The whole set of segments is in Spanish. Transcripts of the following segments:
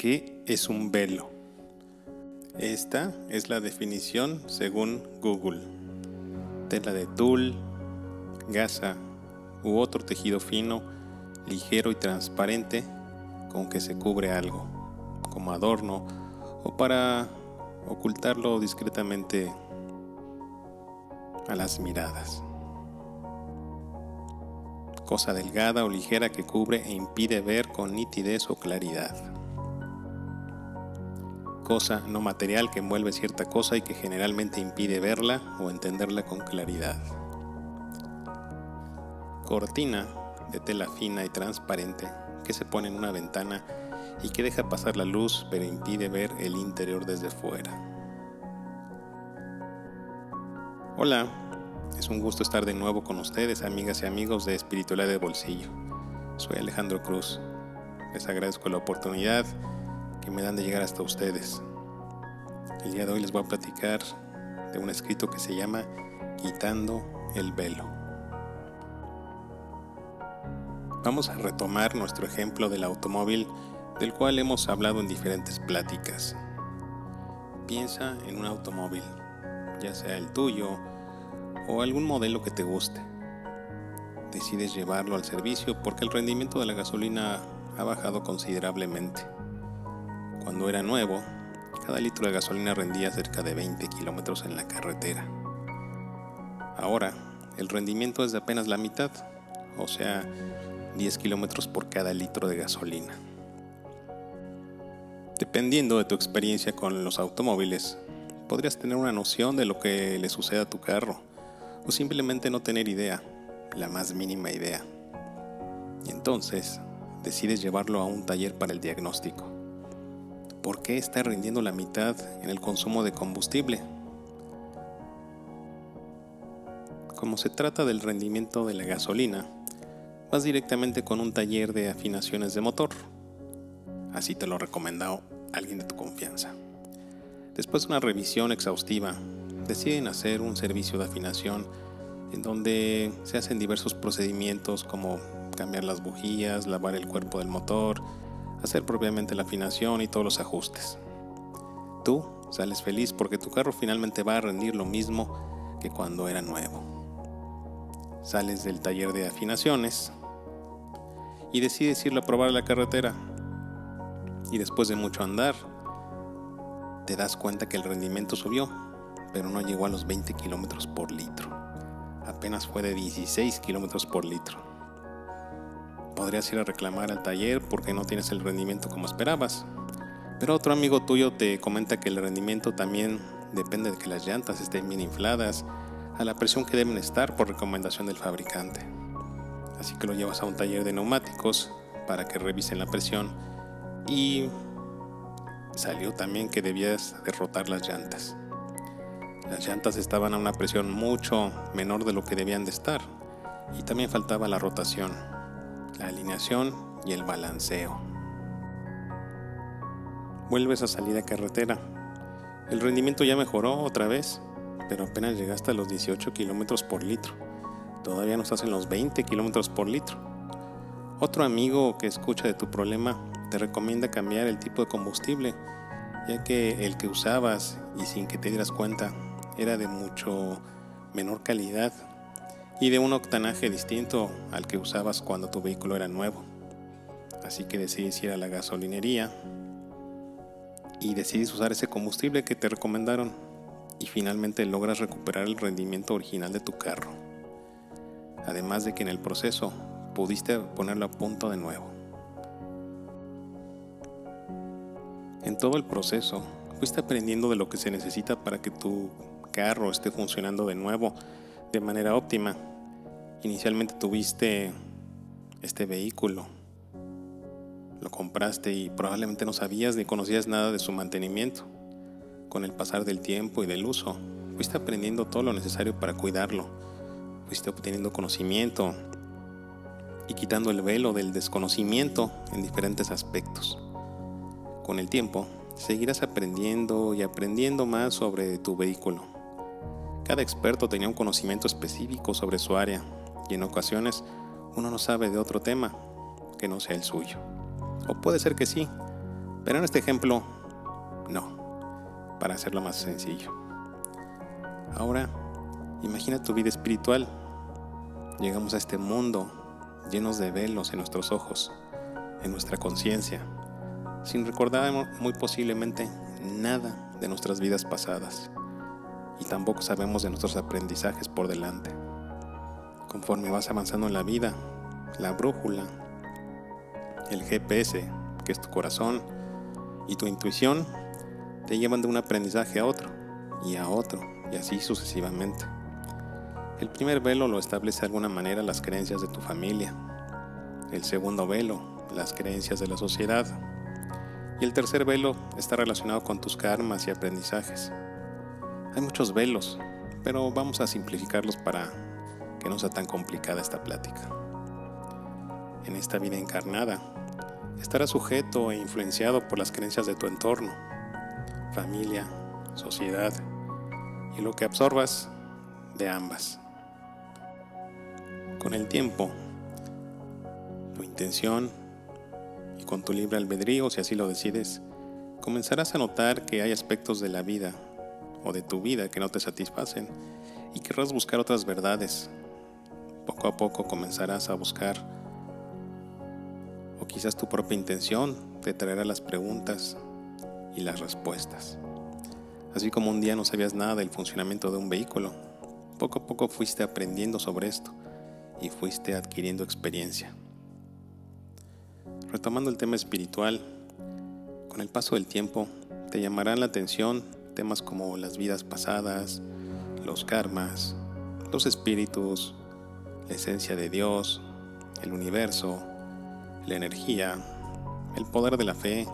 ¿Qué es un velo? Esta es la definición según Google. Tela de tul, gasa u otro tejido fino, ligero y transparente con que se cubre algo, como adorno o para ocultarlo discretamente a las miradas. Cosa delgada o ligera que cubre e impide ver con nitidez o claridad cosa no material que envuelve cierta cosa y que generalmente impide verla o entenderla con claridad. Cortina de tela fina y transparente que se pone en una ventana y que deja pasar la luz pero impide ver el interior desde fuera. Hola, es un gusto estar de nuevo con ustedes, amigas y amigos de Espiritualidad de Bolsillo. Soy Alejandro Cruz. Les agradezco la oportunidad que me dan de llegar hasta ustedes. El día de hoy les voy a platicar de un escrito que se llama Quitando el velo. Vamos a retomar nuestro ejemplo del automóvil del cual hemos hablado en diferentes pláticas. Piensa en un automóvil, ya sea el tuyo o algún modelo que te guste. Decides llevarlo al servicio porque el rendimiento de la gasolina ha bajado considerablemente. Cuando era nuevo, cada litro de gasolina rendía cerca de 20 kilómetros en la carretera. Ahora, el rendimiento es de apenas la mitad, o sea, 10 kilómetros por cada litro de gasolina. Dependiendo de tu experiencia con los automóviles, podrías tener una noción de lo que le sucede a tu carro, o simplemente no tener idea, la más mínima idea. Y entonces, decides llevarlo a un taller para el diagnóstico. ¿Por qué está rindiendo la mitad en el consumo de combustible? Como se trata del rendimiento de la gasolina, vas directamente con un taller de afinaciones de motor. Así te lo recomendado alguien de tu confianza. Después de una revisión exhaustiva, deciden hacer un servicio de afinación en donde se hacen diversos procedimientos como cambiar las bujías, lavar el cuerpo del motor, hacer propiamente la afinación y todos los ajustes. Tú sales feliz porque tu carro finalmente va a rendir lo mismo que cuando era nuevo. Sales del taller de afinaciones y decides irlo a probar la carretera. Y después de mucho andar, te das cuenta que el rendimiento subió, pero no llegó a los 20 kilómetros por litro. Apenas fue de 16 kilómetros por litro podrías ir a reclamar al taller porque no tienes el rendimiento como esperabas. Pero otro amigo tuyo te comenta que el rendimiento también depende de que las llantas estén bien infladas a la presión que deben estar por recomendación del fabricante. Así que lo llevas a un taller de neumáticos para que revisen la presión y salió también que debías derrotar las llantas. Las llantas estaban a una presión mucho menor de lo que debían de estar y también faltaba la rotación la alineación y el balanceo. Vuelves a salir a carretera. El rendimiento ya mejoró otra vez, pero apenas llegaste a los 18 kilómetros por litro. Todavía no estás en los 20 kilómetros por litro. Otro amigo que escucha de tu problema te recomienda cambiar el tipo de combustible, ya que el que usabas y sin que te dieras cuenta era de mucho menor calidad y de un octanaje distinto al que usabas cuando tu vehículo era nuevo. Así que decides ir a la gasolinería y decides usar ese combustible que te recomendaron y finalmente logras recuperar el rendimiento original de tu carro. Además de que en el proceso pudiste ponerlo a punto de nuevo. En todo el proceso fuiste aprendiendo de lo que se necesita para que tu carro esté funcionando de nuevo de manera óptima Inicialmente tuviste este vehículo, lo compraste y probablemente no sabías ni conocías nada de su mantenimiento. Con el pasar del tiempo y del uso, fuiste aprendiendo todo lo necesario para cuidarlo, fuiste obteniendo conocimiento y quitando el velo del desconocimiento en diferentes aspectos. Con el tiempo, seguirás aprendiendo y aprendiendo más sobre tu vehículo. Cada experto tenía un conocimiento específico sobre su área y en ocasiones uno no sabe de otro tema que no sea el suyo. O puede ser que sí, Pero en este ejemplo, no, para hacerlo más sencillo. Ahora, imagina tu vida espiritual. Llegamos a este mundo llenos de velos en nuestros ojos, en nuestra conciencia, sin recordar muy posiblemente nada de nuestras vidas pasadas y tampoco sabemos de nuestros aprendizajes por delante. Conforme vas avanzando en la vida, la brújula, el GPS, que es tu corazón, y tu intuición, te llevan de un aprendizaje a otro, y a otro, y así sucesivamente. El primer velo lo establece de alguna manera las creencias de tu familia. El segundo velo, las creencias de la sociedad. Y el tercer velo está relacionado con tus karmas y aprendizajes. Hay muchos velos, pero vamos a simplificarlos para no sea tan complicada esta plática. En esta vida encarnada, estarás sujeto e influenciado por las creencias de tu entorno, familia, sociedad y lo que absorbas de ambas. Con el tiempo, tu intención y con tu libre albedrío, si así lo decides, comenzarás a notar que hay aspectos de la vida o de tu vida que no te satisfacen y querrás buscar otras verdades. Poco a poco comenzarás a buscar o quizás tu propia intención te traerá las preguntas y las respuestas. Así como un día no sabías nada del funcionamiento de un vehículo, poco a poco fuiste aprendiendo sobre esto y fuiste adquiriendo experiencia. Retomando el tema espiritual, con el paso del tiempo te llamarán la atención temas como las vidas pasadas, los karmas, los espíritus, la esencia de Dios, el universo, la energía, el poder de la fe,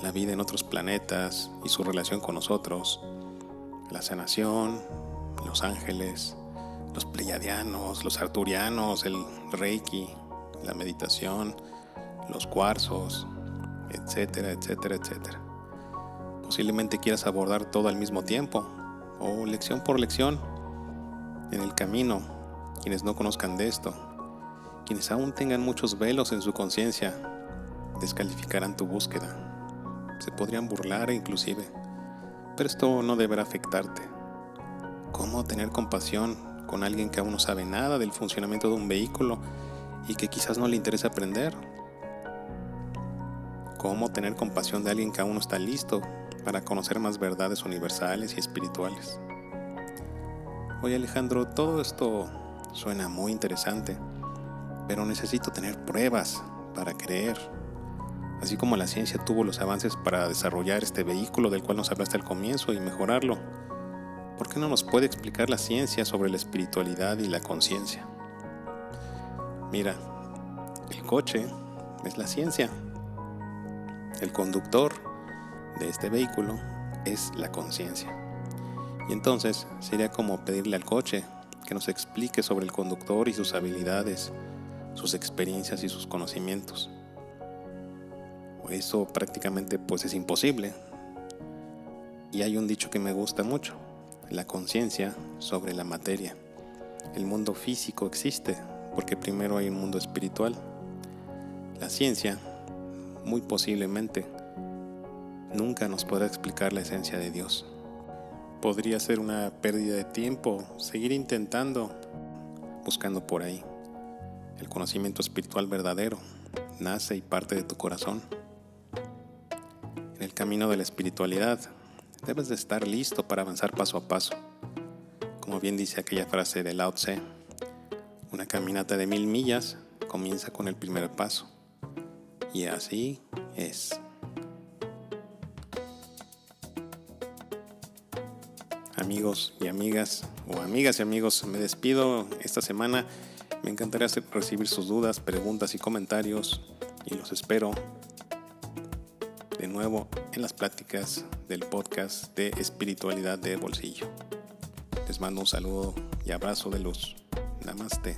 la vida en otros planetas y su relación con nosotros, la sanación, los ángeles, los pleiadianos, los arturianos, el reiki, la meditación, los cuarzos, etcétera, etcétera, etcétera. Posiblemente quieras abordar todo al mismo tiempo o lección por lección. En el camino, quienes no conozcan de esto, quienes aún tengan muchos velos en su conciencia, descalificarán tu búsqueda. Se podrían burlar inclusive, pero esto no deberá afectarte. ¿Cómo tener compasión con alguien que aún no sabe nada del funcionamiento de un vehículo y que quizás no le interesa aprender? ¿Cómo tener compasión de alguien que aún no está listo para conocer más verdades universales y espirituales. Oye Alejandro, todo esto suena muy interesante, pero necesito tener pruebas para creer. Así como la ciencia tuvo los avances para desarrollar este vehículo del cual nos hablaste al comienzo y mejorarlo, ¿por qué no nos puede explicar la ciencia sobre la espiritualidad y la conciencia? Mira, el coche es la ciencia. El conductor de este vehículo es la conciencia. Y entonces sería como pedirle al coche que nos explique sobre el conductor y sus habilidades, sus experiencias y sus conocimientos. Eso prácticamente pues es imposible. Y hay un dicho que me gusta mucho, la conciencia sobre la materia. El mundo físico existe porque primero hay un mundo espiritual. La ciencia, muy posiblemente, nunca nos podrá explicar la esencia de Dios. Podría ser una pérdida de tiempo seguir intentando, buscando por ahí. El conocimiento espiritual verdadero nace y parte de tu corazón. En el camino de la espiritualidad debes de estar listo para avanzar paso a paso. Como bien dice aquella frase de Lao Tse, una caminata de mil millas comienza con el primer paso. Y así es. Amigos y amigas, o amigas y amigos, me despido esta semana. Me encantaría recibir sus dudas, preguntas y comentarios y los espero de nuevo en las pláticas del podcast de espiritualidad de bolsillo. Les mando un saludo y abrazo de luz. Namaste.